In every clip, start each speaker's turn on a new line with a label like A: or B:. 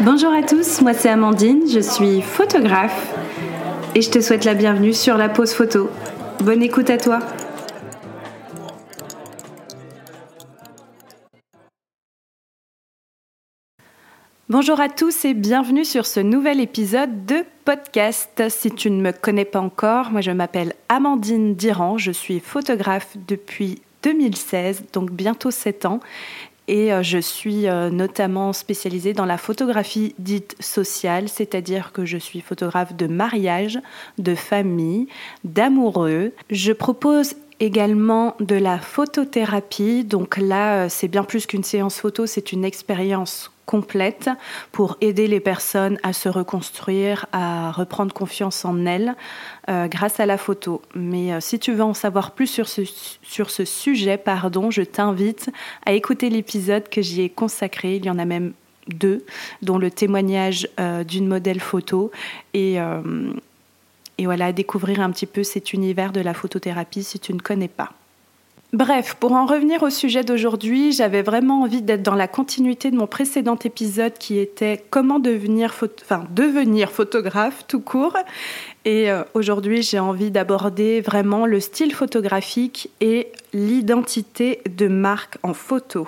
A: Bonjour à tous, moi c'est Amandine, je suis photographe et je te souhaite la bienvenue sur la pause photo. Bonne écoute à toi. Bonjour à tous et bienvenue sur ce nouvel épisode de podcast. Si tu ne me connais pas encore, moi je m'appelle Amandine Diran, je suis photographe depuis 2016, donc bientôt 7 ans. Et euh, je suis euh, notamment spécialisée dans la photographie dite sociale, c'est-à-dire que je suis photographe de mariage, de famille, d'amoureux. Je propose également de la photothérapie. Donc là, euh, c'est bien plus qu'une séance photo, c'est une expérience complète pour aider les personnes à se reconstruire, à reprendre confiance en elles euh, grâce à la photo. Mais euh, si tu veux en savoir plus sur ce, sujet, pardon, je t'invite à écouter l'épisode que j'y ai consacré. Il y en a même deux, dont le témoignage euh, d'une modèle photo et, et voilà, découvrir un petit peu cet univers de la photothérapie si tu ne connais pas. Bref, pour en revenir au sujet d'aujourd'hui, j'avais vraiment envie d'être dans la continuité de mon précédent épisode qui était comment devenir, enfin, devenir photographe tout court. Et euh, aujourd'hui, j'ai envie d'aborder vraiment le style photographique et l'identité de marque en photo.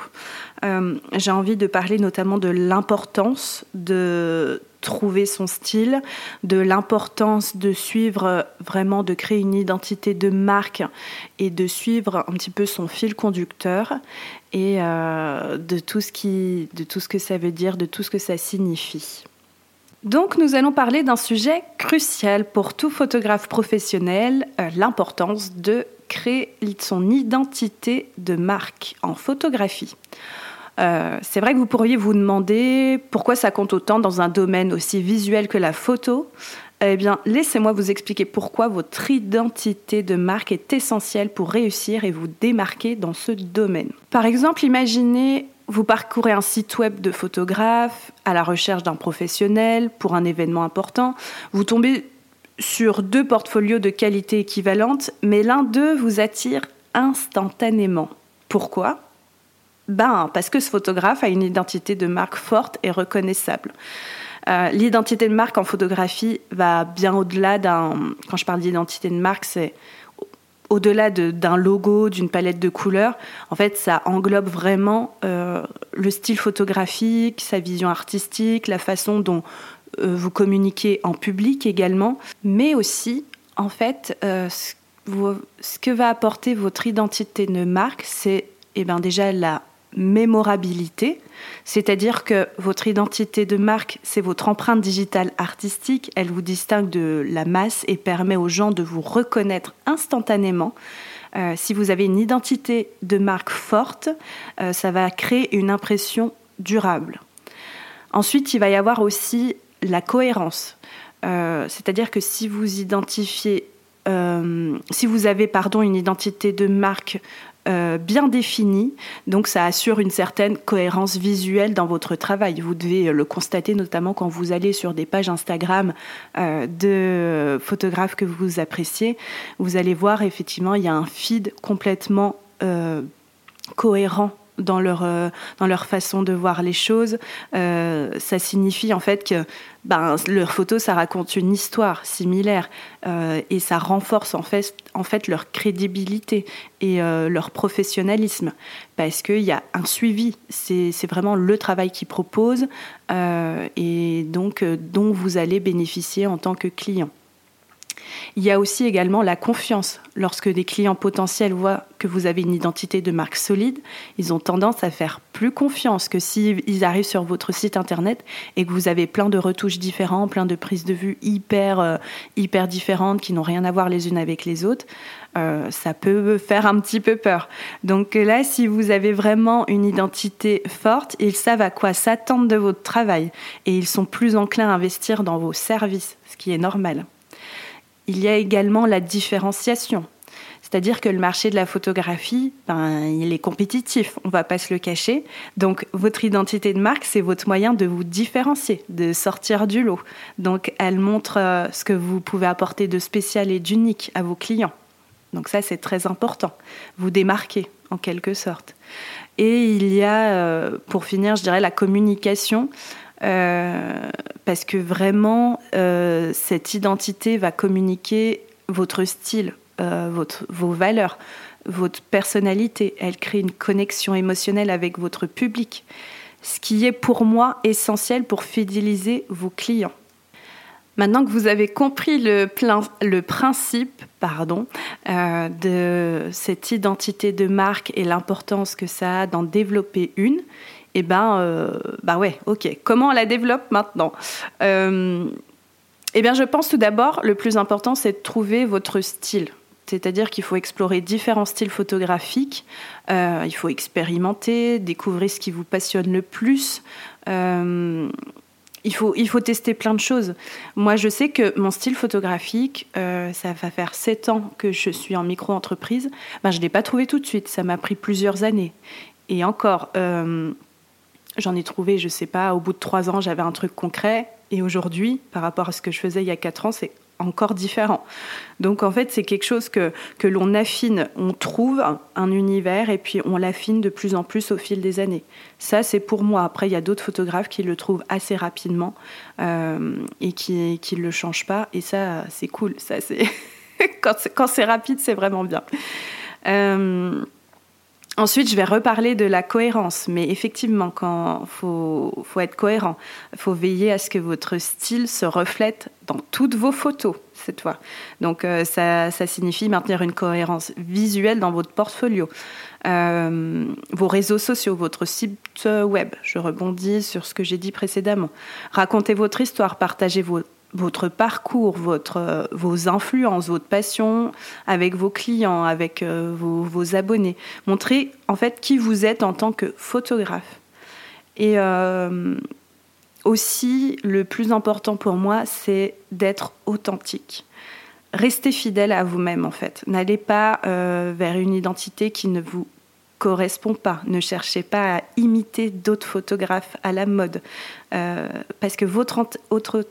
A: Euh, j'ai envie de parler notamment de l'importance de trouver son style, de l'importance de suivre vraiment, de créer une identité de marque et de suivre un petit peu son fil conducteur et euh, de, tout ce qui, de tout ce que ça veut dire, de tout ce que ça signifie. Donc nous allons parler d'un sujet crucial pour tout photographe professionnel, euh, l'importance de créer son identité de marque en photographie. Euh, c'est vrai que vous pourriez vous demander pourquoi ça compte autant dans un domaine aussi visuel que la photo. Eh bien, laissez-moi vous expliquer pourquoi votre identité de marque est essentielle pour réussir et vous démarquer dans ce domaine. Par exemple, imaginez vous parcourez un site web de photographe à la recherche d'un professionnel pour un événement important. Vous tombez sur deux portfolios de qualité équivalente, mais l'un d'eux vous attire instantanément. Pourquoi? Ben, parce que ce photographe a une identité de marque forte et reconnaissable. Euh, l'identité de marque en photographie va bien au-delà d'un. Quand je parle d'identité de marque, c'est au-delà d'un logo, d'une palette de couleurs. En fait, ça englobe vraiment euh, le style photographique, sa vision artistique, la façon dont euh, vous communiquez en public également, mais aussi, en fait, ce, ce, que va apporter votre identité de marque, c'est eh ben, déjà la mémorabilité, c'est-à-dire que votre identité de marque, c'est votre empreinte digitale artistique, elle vous distingue de la masse et permet aux gens de vous reconnaître instantanément. Euh, si vous avez une identité de marque forte, euh, ça va créer une impression durable. Ensuite, il va y avoir aussi la cohérence. Euh, c'est-à-dire que si vous identifiez, si vous avez pardon, une identité de marque euh, bien défini, donc ça assure une certaine cohérence visuelle dans votre travail. Vous devez le constater notamment quand vous allez sur des pages Instagram euh, de photographes que vous appréciez. Vous allez voir effectivement il y a un feed complètement euh, cohérent dans leur, euh, dans leur façon de voir les choses. Euh, ça signifie en fait que ben, leur photo, ça raconte une histoire similaire euh, et ça renforce en fait, en fait leur crédibilité et leur professionnalisme parce qu'il y a un suivi. C'est vraiment le travail qu'ils proposent et donc dont vous allez bénéficier en tant que client. Il y a aussi également la confiance. Lorsque des clients potentiels voient que vous avez une identité de marque solide, ils ont tendance à faire plus confiance que s'ils arrivent sur votre site internet et que vous avez plein de retouches différentes, plein de prises de vue hyper, euh, hyper différentes qui n'ont rien à voir les unes avec les autres. Euh, ça peut faire un petit peu peur. Donc là, si vous avez vraiment une identité forte, ils savent à quoi s'attendre de votre travail et ils sont plus enclins à investir dans vos services, ce qui est normal. Il y a également la différenciation. C'est-à-dire que le marché de la photographie, ben, il est compétitif, on ne va pas se le cacher. Donc votre identité de marque, c'est votre moyen de vous différencier, de sortir du lot. Donc elle montre euh, ce que vous pouvez apporter de spécial et d'unique à vos clients. Donc ça, c'est très important. Vous démarquez en quelque sorte. Et il y a, pour finir, je dirais, la communication. Parce que vraiment, cette identité va communiquer votre style, votre, vos valeurs, votre personnalité. Elle crée une connexion émotionnelle avec votre public, ce qui est pour moi essentiel pour fidéliser vos clients. Maintenant que vous avez compris le, principe pardon, euh, de cette identité de marque et l'importance que ça a d'en développer une, eh ben, euh, bah ouais, ok. Comment on la développe maintenant euh, Eh bien, je pense tout d'abord, le plus important, c'est de trouver votre style. C'est-à-dire qu'il faut explorer différents styles photographiques, euh, il faut expérimenter, découvrir ce qui vous passionne le plus. Euh, il faut, il faut tester plein de choses. Moi, je sais que mon style photographique, euh, ça va faire sept ans que je suis en micro-entreprise. Ben, je ne l'ai pas trouvé tout de suite, ça m'a pris plusieurs années. Et encore, j'en ai trouvé, je sais pas, au bout de trois ans, j'avais un truc concret. Et aujourd'hui, par rapport à ce que je faisais il y a quatre ans, c'est encore différent. Donc en fait, c'est quelque chose que, que l'on affine, on trouve un univers et puis on l'affine de plus en plus au fil des années. Ça, c'est pour moi. Après, il y a d'autres photographes qui le trouvent assez rapidement euh, et qui ne le changent pas. Et ça, c'est cool. Ça, quand c'est rapide, c'est vraiment bien. Euh, Ensuite, je vais reparler de la cohérence, mais effectivement, quand faut, faut être cohérent, faut veiller à ce que votre style se reflète dans toutes vos photos cette fois. Donc, euh, ça, signifie maintenir une cohérence visuelle dans votre portfolio, euh, vos réseaux sociaux, votre site web. Je rebondis sur ce que j'ai dit précédemment. Racontez votre histoire, partagez vos votre parcours, votre, euh, vos influences, votre passion avec vos clients, avec euh, vos, abonnés. Montrez en fait qui vous êtes en tant que photographe. Et euh, aussi, le plus important pour moi, c'est d'être authentique. Restez fidèle à vous-même en fait. N'allez pas vers une identité qui ne vous correspond pas. Ne cherchez pas à imiter d'autres photographes à la mode. parce que votre, autre,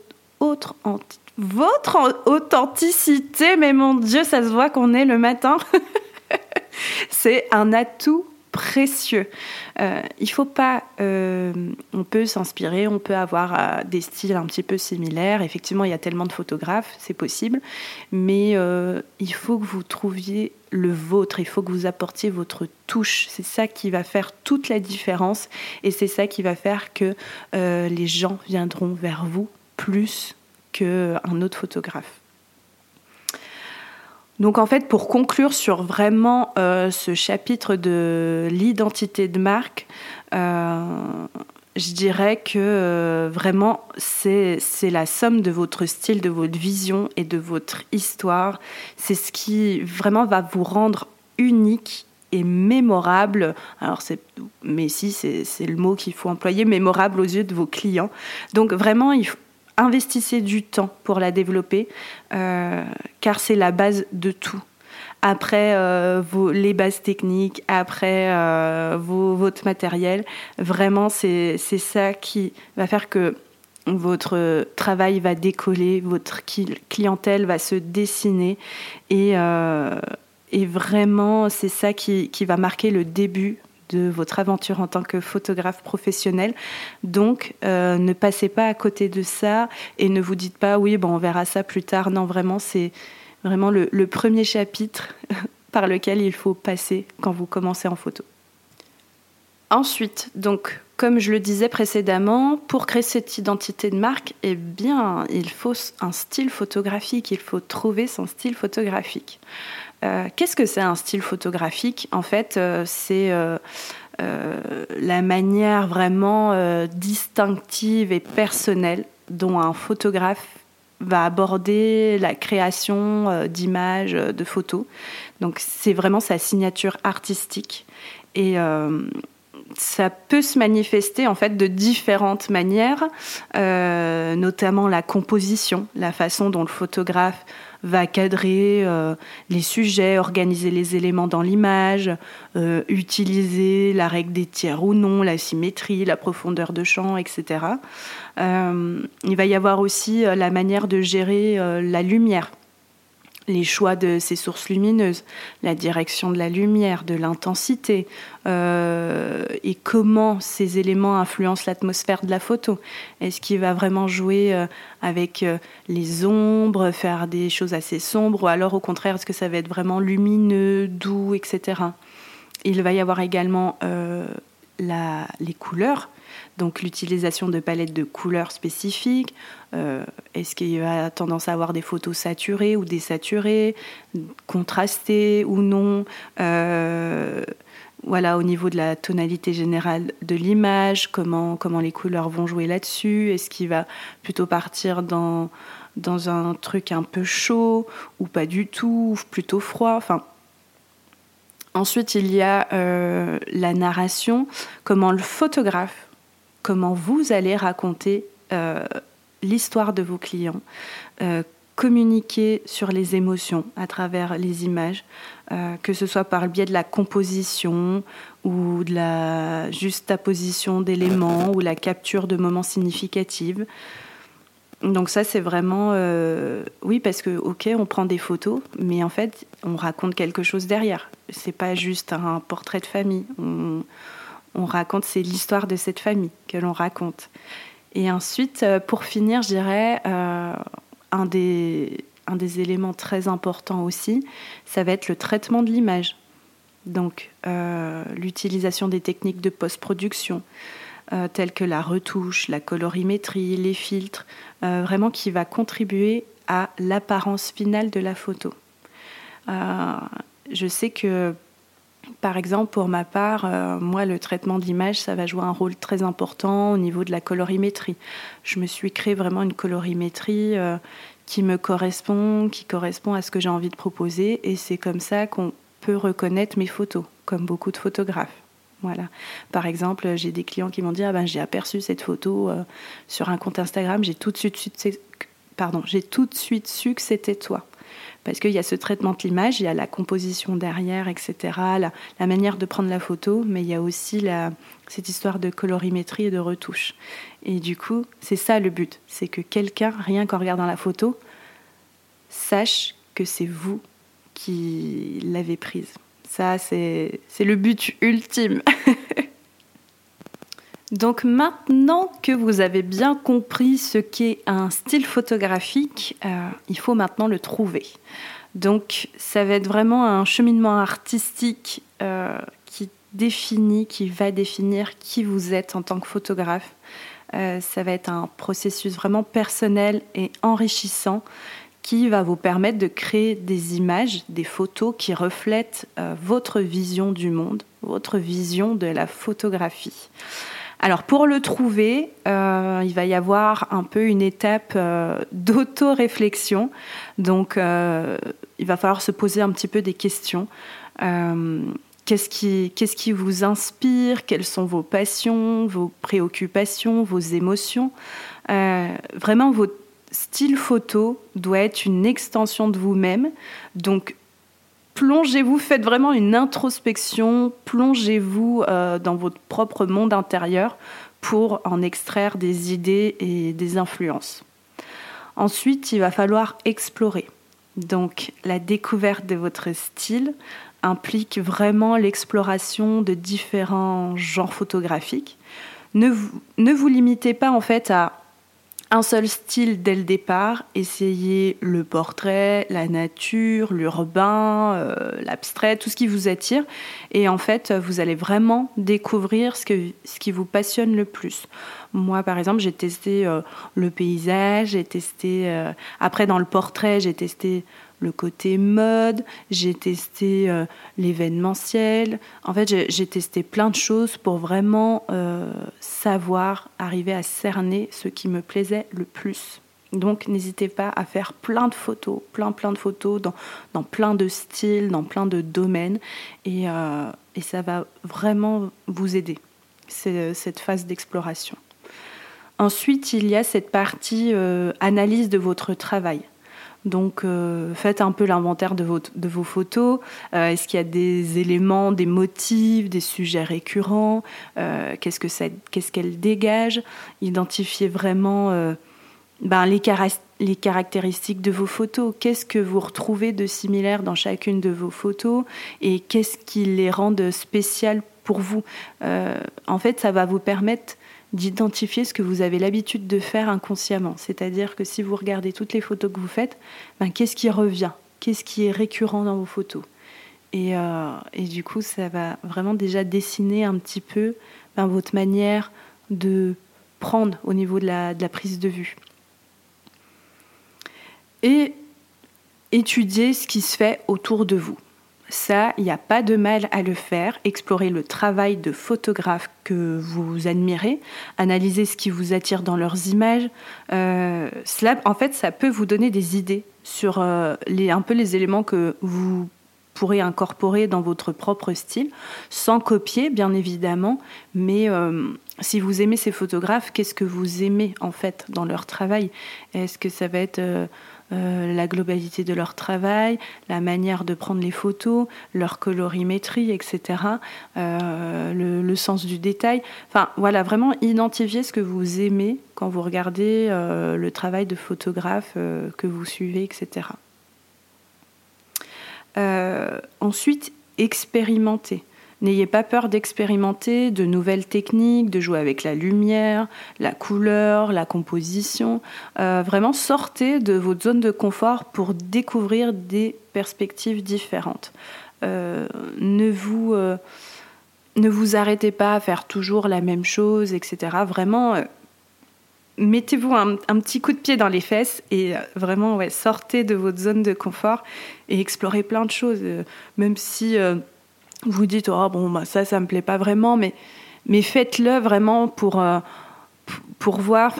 A: votre authenticité, mais mon Dieu, ça se voit qu'on est le matin. c'est un atout précieux. Euh, il faut pas. Euh, on peut s'inspirer, on peut avoir euh, des styles un petit peu similaires. Effectivement, il y a tellement de photographes, c'est possible. Mais il faut que vous trouviez le vôtre. Il faut que vous apportiez votre touche. C'est ça qui va faire toute la différence. Et c'est ça qui va faire que les gens viendront vers vous plus qu'un autre photographe. Donc en fait, pour conclure sur vraiment euh, ce chapitre de l'identité de marque, euh, je dirais que euh, vraiment c'est la somme de votre style, de votre vision et de votre histoire. C'est ce qui vraiment va vous rendre unique et mémorable. Alors c'est, mais si c'est le mot qu'il faut employer, mémorable aux yeux de vos clients. Donc vraiment, il investissez du temps pour la développer, euh, car c'est la base de tout. Après euh, vos, les bases techniques, après euh, vos, votre matériel, vraiment c'est ça qui va faire que votre travail va décoller, votre clientèle va se dessiner et, et vraiment c'est ça qui, qui va marquer le début de votre aventure en tant que photographe professionnel. Donc, euh, ne passez pas à côté de ça et ne vous dites pas oui, bon, on verra ça plus tard. Non, vraiment, c'est vraiment le, premier chapitre par lequel il faut passer quand vous commencez en photo. Ensuite, donc, comme je le disais précédemment, pour créer cette identité de marque, eh bien, il faut un style photographique, il faut trouver son style photographique. Euh, qu'est-ce que c'est un style photographique? En fait, euh, c'est euh, la manière vraiment distinctive et personnelle dont un photographe va aborder la création d'images, de photos. Donc c'est vraiment sa signature artistique. Et ça peut se manifester en fait de différentes manières, notamment la composition, la façon dont le photographe va cadrer euh, les sujets, organiser les éléments dans l'image, euh, utiliser la règle des tiers ou non, la symétrie, la profondeur de champ, etc. Euh, il va y avoir aussi la manière de gérer la lumière. Les choix de ces sources lumineuses, la direction de la lumière, de l'intensité, euh, et comment ces éléments influencent l'atmosphère de la photo. Est-ce qu'il va vraiment jouer euh, avec euh, les ombres, faire des choses assez sombres, ou alors au contraire, est-ce que ça va être vraiment lumineux, doux, etc. Il va y avoir également les couleurs donc l'utilisation de palettes de couleurs spécifiques. Euh, est-ce qu'il y a tendance à avoir des photos saturées ou désaturées, contrastées ou non euh, voilà, au niveau de la tonalité générale de l'image, comment, comment les couleurs vont jouer là-dessus. Est-ce qu'il va plutôt partir dans, dans un truc un peu chaud ou pas du tout, ou plutôt froid enfin, Ensuite, il y a euh, la narration, comment le photographe comment vous allez raconter euh, l'histoire de vos clients, euh, communiquer sur les émotions à travers les images, euh, que ce soit par le biais de la composition ou de la juxtaposition d'éléments ou la capture de moments significatifs. Donc ça, c'est vraiment... oui, parce que, ok, on prend des photos, mais en fait, on raconte quelque chose derrière. C'est pas juste un portrait de famille raconte, c'est l'histoire de cette famille que l'on raconte. Et ensuite, euh, pour finir, je dirais, euh, un, des, un des éléments très importants aussi, ça va être le traitement de l'image. Donc, euh, l'utilisation des techniques de post-production, telles que la retouche, la colorimétrie, les filtres, vraiment qui va contribuer à l'apparence finale de la photo. je sais que par exemple, pour ma part, euh, moi, le traitement d'image, ça va jouer un rôle très important au niveau de la colorimétrie. Je me suis créé vraiment une colorimétrie euh, qui me correspond, qui correspond à ce que j'ai envie de proposer, et c'est comme ça qu'on peut reconnaître mes photos, comme beaucoup de photographes. Voilà. Par exemple, j'ai des clients qui m'ont dit ah ben j'ai aperçu cette photo euh, sur un compte Instagram, j'ai tout de suite, j'ai tout de suite su que c'était toi parce qu'il y a ce traitement de l'image, il y a la composition derrière, etc., la, manière de prendre la photo, mais il y a aussi cette histoire de colorimétrie et de retouche. Et du coup, c'est ça le but, c'est que quelqu'un, rien qu'en regardant la photo, sache que c'est vous qui l'avez prise. Ça, c'est le but ultime. Donc maintenant que vous avez bien compris ce qu'est un style photographique, euh, il faut maintenant le trouver. Donc ça va être vraiment un cheminement artistique euh, qui définit, qui va définir qui vous êtes en tant que photographe. Euh, ça va être un processus vraiment personnel et enrichissant qui va vous permettre de créer des images, des photos qui reflètent votre vision du monde, votre vision de la photographie. Alors pour le trouver, euh, il va y avoir un peu une étape euh, d'auto-réflexion. Donc euh, il va falloir se poser un petit peu des questions. Qu'est-ce qui, qu'est-ce qui vous inspire? Quelles sont vos passions, vos préoccupations, vos émotions? Vraiment, votre style photo doit être une extension de vous-même. Donc plongez-vous, faites vraiment une introspection, plongez-vous euh, dans votre propre monde intérieur pour en extraire des idées et des influences. Ensuite, il va falloir explorer. Donc la découverte de votre style implique vraiment l'exploration de différents genres photographiques. Ne vous, ne vous limitez pas en fait à un seul style dès le départ, essayez le portrait, la nature, l'urbain, euh, l'abstrait, tout ce qui vous attire. Et en fait, vous allez vraiment découvrir ce, que, ce qui vous passionne le plus. Moi, par exemple, j'ai testé euh, le paysage, j'ai testé... Euh, après, dans le portrait, j'ai testé le côté mode, j'ai testé euh, l'événementiel. En fait, j'ai testé plein de choses pour vraiment euh, savoir, arriver à cerner ce qui me plaisait le plus. Donc, n'hésitez pas à faire plein de photos, plein, plein de photos dans, plein de styles, dans plein de domaines. Et, euh, et ça va vraiment vous aider, cette phase d'exploration. Ensuite, il y a cette partie analyse de votre travail. Donc euh, faites un peu l'inventaire de, vos photos. Euh, est-ce qu'il y a des éléments, des motifs, des sujets récurrents? Euh, Qu'est-ce qu'elles dégagent Identifiez vraiment ben, les, les caractéristiques de vos photos. Qu'est-ce que vous retrouvez de similaire dans chacune de vos photos? Et qu'est-ce qui les rend spéciales pour vous? En fait, ça va vous permettre d'identifier ce que vous avez l'habitude de faire inconsciemment. C'est-à-dire que si vous regardez toutes les photos que vous faites, ben, qu'est-ce qui revient? Qu'est-ce qui est récurrent dans vos photos? Et, euh, du coup, ça va vraiment déjà dessiner un petit peu ben, votre manière de prendre au niveau de la prise de vue. Et étudier ce qui se fait autour de vous. Ça, il n'y a pas de mal à le faire. Explorer le travail de photographes que vous admirez, analyser ce qui vous attire dans leurs images. Euh, cela, en fait, ça peut vous donner des idées sur euh, les, un peu les éléments que vous pourrez incorporer dans votre propre style, sans copier bien évidemment, mais euh, si vous aimez ces photographes, qu'est-ce que vous aimez en fait dans leur travail? Est-ce que ça va être euh, la globalité de leur travail, la manière de prendre les photos, leur colorimétrie, etc., euh, le, sens du détail. Enfin, voilà, vraiment identifier ce que vous aimez quand vous regardez euh, le travail de photographe que vous suivez, etc. ensuite, expérimenter. N'ayez pas peur d'expérimenter de nouvelles techniques, de jouer avec la lumière, la couleur, la composition. Euh, vraiment sortez de votre zone de confort pour découvrir des perspectives différentes. Euh, ne vous euh, ne vous arrêtez pas à faire toujours la même chose, etc. Vraiment, mettez-vous un, petit coup de pied dans les fesses et vraiment sortez de votre zone de confort et explorez plein de choses. même si vous dites oh bon bah ça ça me plaît pas vraiment mais mais faites-le vraiment pour euh, pour voir.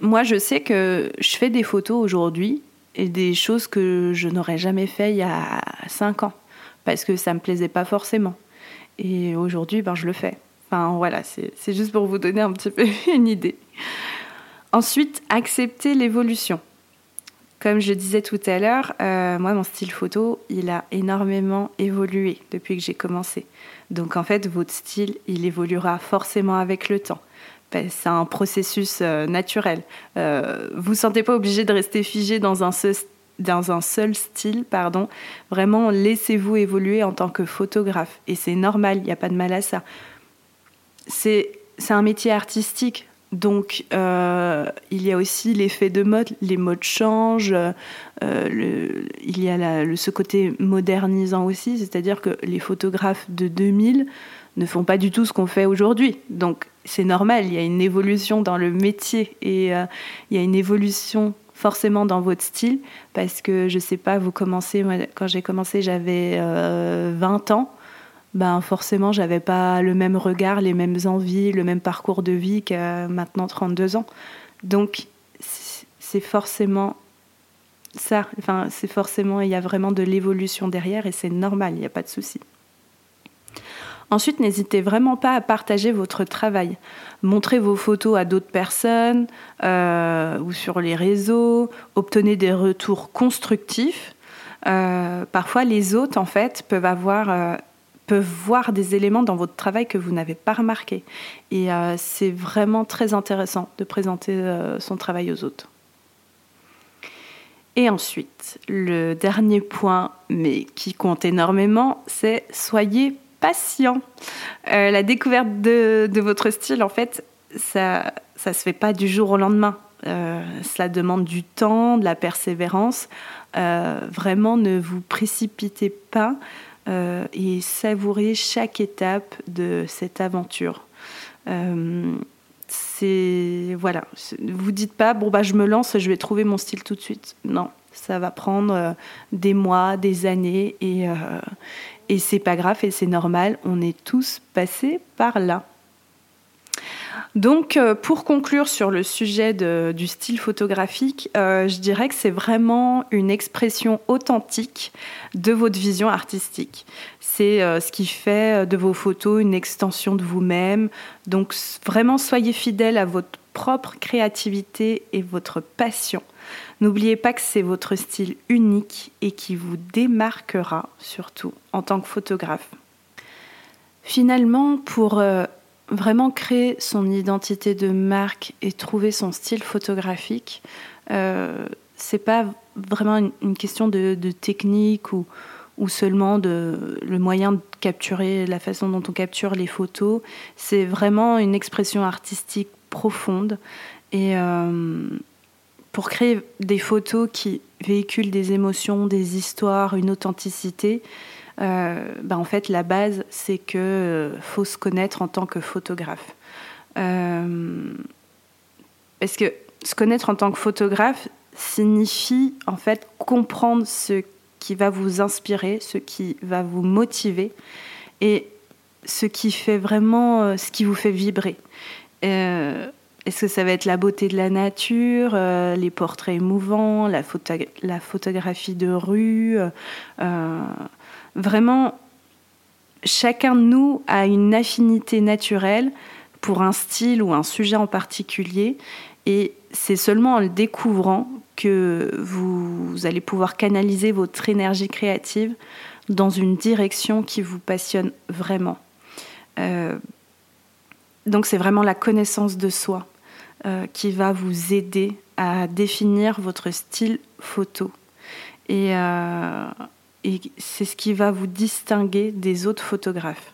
A: Moi je sais que je fais des photos aujourd'hui et des choses que je n'aurais jamais fait il y a 5 ans parce que ça me plaisait pas forcément. Et aujourd'hui ben je le fais. Enfin voilà c'est juste pour vous donner un petit peu une idée. Ensuite accepter l'évolution comme je disais tout à l'heure, euh, moi, mon style photo, il a énormément évolué depuis que j'ai commencé. Donc, en fait, votre style, il évoluera forcément avec le temps. C'est un processus euh, naturel. Euh, vous ne sentez pas obligé de rester figé dans un, seul, dans un seul style. pardon. Vraiment, laissez-vous évoluer en tant que photographe. Et c'est normal, il n'y a pas de mal à ça. C'est un métier artistique. Donc, euh, il y a aussi l'effet de mode, les modes changent, euh, il y a ce côté modernisant aussi, c'est-à-dire que les photographes de 2000 ne font pas du tout ce qu'on fait aujourd'hui. Donc, c'est normal, il y a une évolution dans le métier et euh, il y a une évolution forcément dans votre style, parce que je ne sais pas, vous commencez, quand j'ai commencé, j'avais 20 ans ben forcément, j'avais pas le même regard, les mêmes envies, le même parcours de vie qu'à maintenant 32 ans. Donc, c'est forcément ça. Enfin, c'est forcément, il y a vraiment de l'évolution derrière et c'est normal, il n'y a pas de souci. Ensuite, n'hésitez vraiment pas à partager votre travail. Montrez vos photos à d'autres personnes euh, ou sur les réseaux. Obtenez des retours constructifs. Euh, parfois, les autres, en fait, peuvent avoir euh, voir des éléments dans votre travail que vous n'avez pas remarqué. Et euh, c'est vraiment très intéressant de présenter euh, son travail aux autres. Et ensuite, le dernier point, mais qui compte énormément, c'est soyez patient. Euh, la découverte de, de, votre style, en fait, ça ne se fait pas du jour au lendemain. cela demande du temps, de la persévérance. vraiment, ne vous précipitez pas. Euh, et savourer chaque étape de cette aventure. Euh, c'est voilà, vous dites pas bon bah je me lance, je vais trouver mon style tout de suite. Non, ça va prendre euh, des mois, des années et et c'est pas grave et c'est normal. On est tous passés par là. Donc, euh, pour conclure sur le sujet du style photographique, euh, je dirais que c'est vraiment une expression authentique de votre vision artistique. C'est euh, ce qui fait de vos photos une extension de vous-même. Donc, vraiment, soyez fidèle à votre propre créativité et votre passion. N'oubliez pas que c'est votre style unique et qui vous démarquera surtout en tant que photographe. Finalement, pour vraiment créer son identité de marque et trouver son style photographique, euh, c'est pas vraiment une, question de, technique ou, ou seulement de le moyen de capturer la façon dont on capture les photos. C'est vraiment une expression artistique profonde et euh, pour créer des photos qui véhiculent des émotions, des histoires, une authenticité. Euh, ben en fait, la base, c'est que euh, faut se connaître en tant que photographe. parce que se connaître en tant que photographe signifie en fait comprendre ce qui va vous inspirer, ce qui va vous motiver et ce qui fait vraiment, euh, ce qui vous fait vibrer. Euh, est-ce que ça va être la beauté de la nature, euh, les portraits émouvants, la photographie de rue Vraiment, chacun de nous a une affinité naturelle pour un style ou un sujet en particulier. Et c'est seulement en le découvrant que vous, allez pouvoir canaliser votre énergie créative dans une direction qui vous passionne vraiment. Euh, donc c'est vraiment la connaissance de soi euh, qui va vous aider à définir votre style photo. Et, euh, et c'est ce qui va vous distinguer des autres photographes.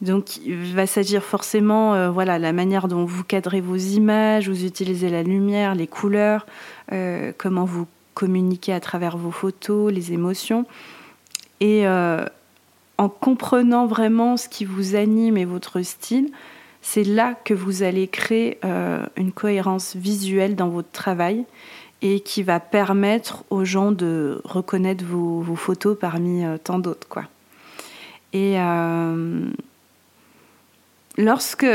A: Donc, il va s'agir forcément, euh, voilà, la manière dont vous cadrez vos images, vous utilisez la lumière, les couleurs, euh, comment vous communiquez à travers vos photos, les émotions. Et euh, en comprenant vraiment ce qui vous anime et votre style, c'est là que vous allez créer une cohérence visuelle dans votre travail et qui va permettre aux gens de reconnaître vos, photos parmi tant d'autres, quoi. Et lorsque,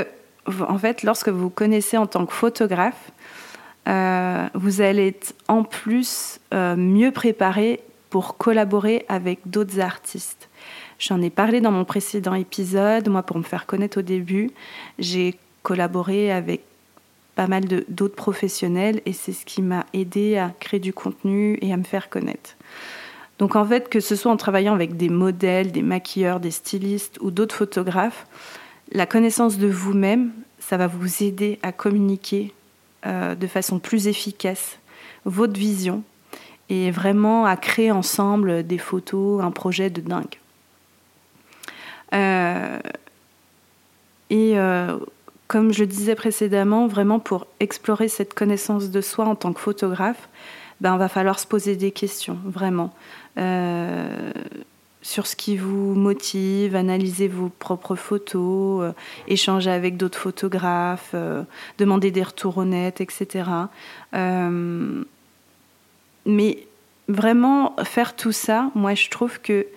A: en fait, lorsque vous connaissez en tant que photographe, euh, vous allez être en plus euh, mieux préparé pour collaborer avec d'autres artistes. J'en ai parlé dans mon précédent épisode. Moi, pour me faire connaître au début, j'ai collaboré avec pas mal d'autres professionnels et c'est ce qui m'a aidé à créer du contenu et à me faire connaître. Donc en fait, que ce soit en travaillant avec des modèles, des maquilleurs, des stylistes ou d'autres photographes, la connaissance de vous-même, ça va vous aider à communiquer euh, de façon plus efficace votre vision et vraiment à créer ensemble des photos, un projet de dingue. Euh, euh, comme je le disais précédemment, vraiment pour explorer cette connaissance de soi en tant que photographe, ben, va falloir se poser des questions, vraiment sur ce qui vous motive, analyser vos propres photos, euh, échanger avec d'autres photographes, euh, demander des retours honnêtes, etc. Euh, mais vraiment faire tout ça, moi je trouve que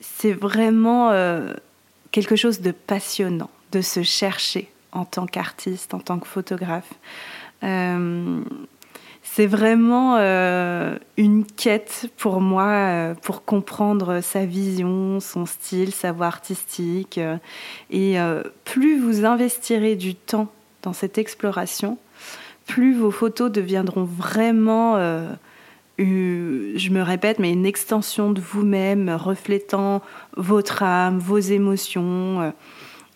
A: c'est vraiment quelque chose de passionnant, de se chercher en tant qu'artiste, en tant que photographe c'est vraiment euh, une quête pour moi euh, pour comprendre sa vision, son style, sa voix artistique. Euh, et plus vous investirez du temps dans cette exploration, plus vos photos deviendront vraiment, je me répète, mais une extension de vous-même, reflétant votre âme, vos émotions.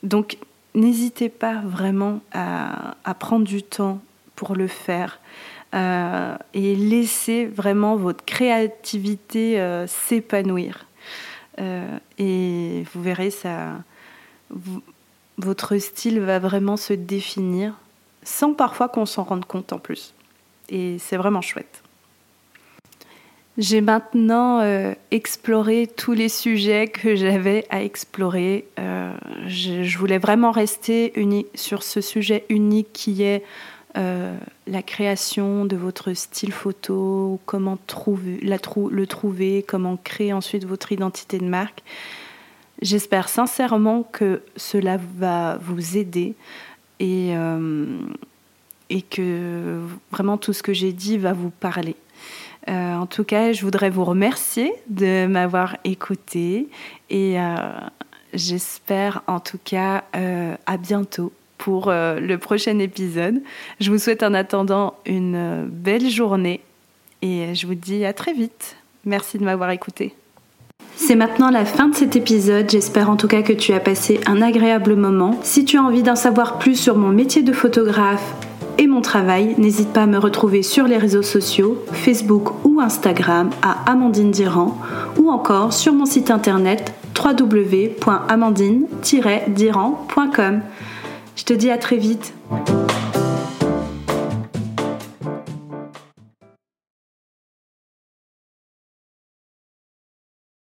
A: Donc n'hésitez pas vraiment à prendre du temps pour le faire. Euh, et laissez vraiment votre créativité euh, s'épanouir. Euh, et vous verrez, ça, votre style va vraiment se définir sans parfois qu'on s'en rende compte en plus. Et c'est vraiment chouette. J'ai maintenant exploré tous les sujets que j'avais à explorer. Je, je, voulais vraiment rester sur ce sujet unique qui est euh, la création de votre style photo, comment trouver, le trouver, comment créer ensuite votre identité de marque. J'espère sincèrement que cela va vous aider euh, et que vraiment tout ce que j'ai dit va vous parler. Euh, en tout cas, je voudrais vous remercier de m'avoir écouté et j'espère en tout cas à bientôt pour euh, le prochain épisode. Je vous souhaite en attendant une euh, belle journée et je vous dis à très vite. Merci de m'avoir écouté. C'est maintenant la fin de cet épisode, j'espère en tout cas que tu as passé un agréable moment. Si tu as envie d'en savoir plus sur mon métier de photographe, et mon travail, n'hésite pas à me retrouver sur les réseaux sociaux, Facebook ou Instagram à Amandine Diran ou encore sur mon site internet www.amandine-diran.com. Je te dis à très vite.